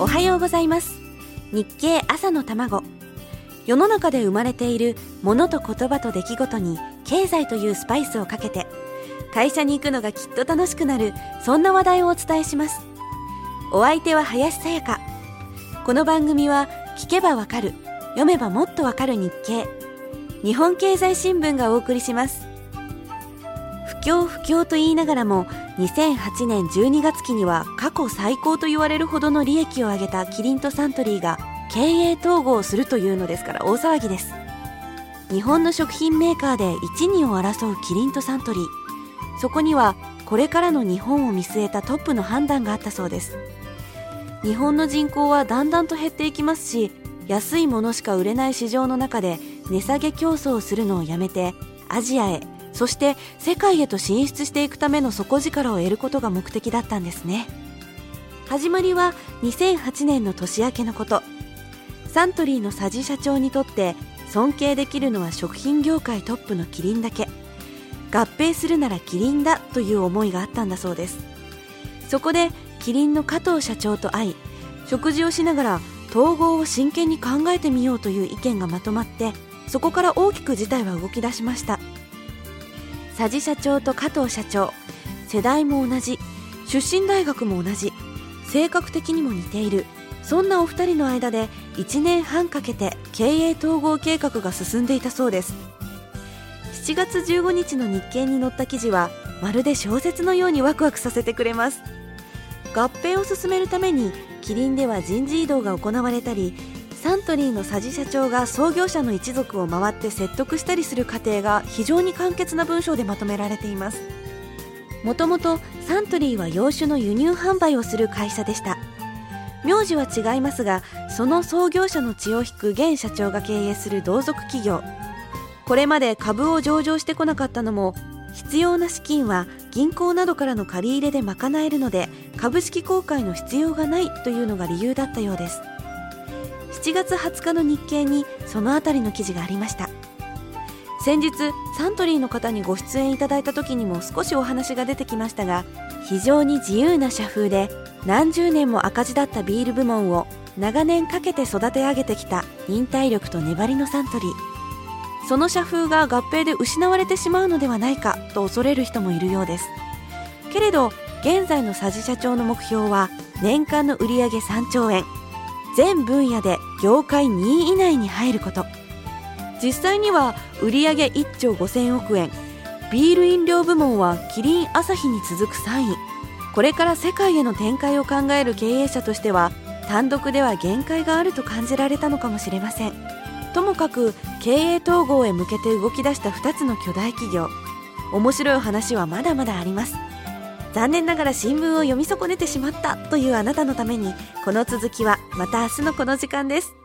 おはようございます。日経朝の卵。世の中で生まれている物と言葉と出来事に経済というスパイスをかけて会社に行くのがきっと楽しくなるそんな話題をお伝えします。お相手は林さやか。この番組は聞けばわかる読めばもっとわかる日経。日本経済新聞がお送りします。不況不況と言いながらも2008年12月期には過去最高と言われるほどの利益を上げたキリンとサントリーが経営統合するというのですから大騒ぎです。日本の食品メーカーで1、2を争うキリンとサントリー。そこにはこれからの日本を見据えたトップの判断があったそうです。日本の人口はだんだんと減っていきますし安いものしか売れない市場の中で値下げ競争をするのをやめてアジアへそして世界へと進出していくための底力を得ることが目的だったんですね。始まりは2008年の年明けのこと。サントリーの佐治社長にとって尊敬できるのは食品業界トップのキリンだけ。合併するならキリンだという思いがあったんだそうです。そこでキリンの加藤社長と会い食事をしながら統合を真剣に考えてみようという意見がまとまってそこから大きく事態は動き出しました。佐治社長と加藤社長。世代も同じ。出身大学も同じ。性格的にも似ている。そんなお二人の間で1年半かけて経営統合計画が進んでいたそうです。7月15日の日経に載った記事はまるで小説のようにワクワクさせてくれます。合併を進めるためにキリンでは人事異動が行われたりサントリーの佐治社長が創業者の一族を回って説得したりする過程が非常に簡潔な文章でまとめられています。もともとサントリーは洋酒の輸入販売をする会社でした。名字は違いますがその創業者の血を引く現社長が経営する同族企業。これまで株を上場してこなかったのも必要な資金は銀行などからの借り入れで賄えるので株式公開の必要がないというのが理由だったようです。7月20日の日経にそのあたりの記事がありました。先日サントリーの方にご出演いただいた時にも少しお話が出てきましたが非常に自由な社風で何十年も赤字だったビール部門を長年かけて育て上げてきた忍耐力と粘りのサントリー。その社風が合併で失われてしまうのではないかと恐れる人もいるようです。けれど現在の佐治社長の目標は年間の売上3兆円。全分野で業界2位以内に入ること。実際には売上1兆5000億円。ビール飲料部門はキリンアサヒに続く3位。これから世界への展開を考える経営者としては単独では限界があると感じられたのかもしれません。ともかく経営統合へ向けて動き出した2つの巨大企業。面白い話はまだまだあります。残念ながら新聞を読み損ねてしまったというあなたのためにこの続きはまた明日のこの時間です。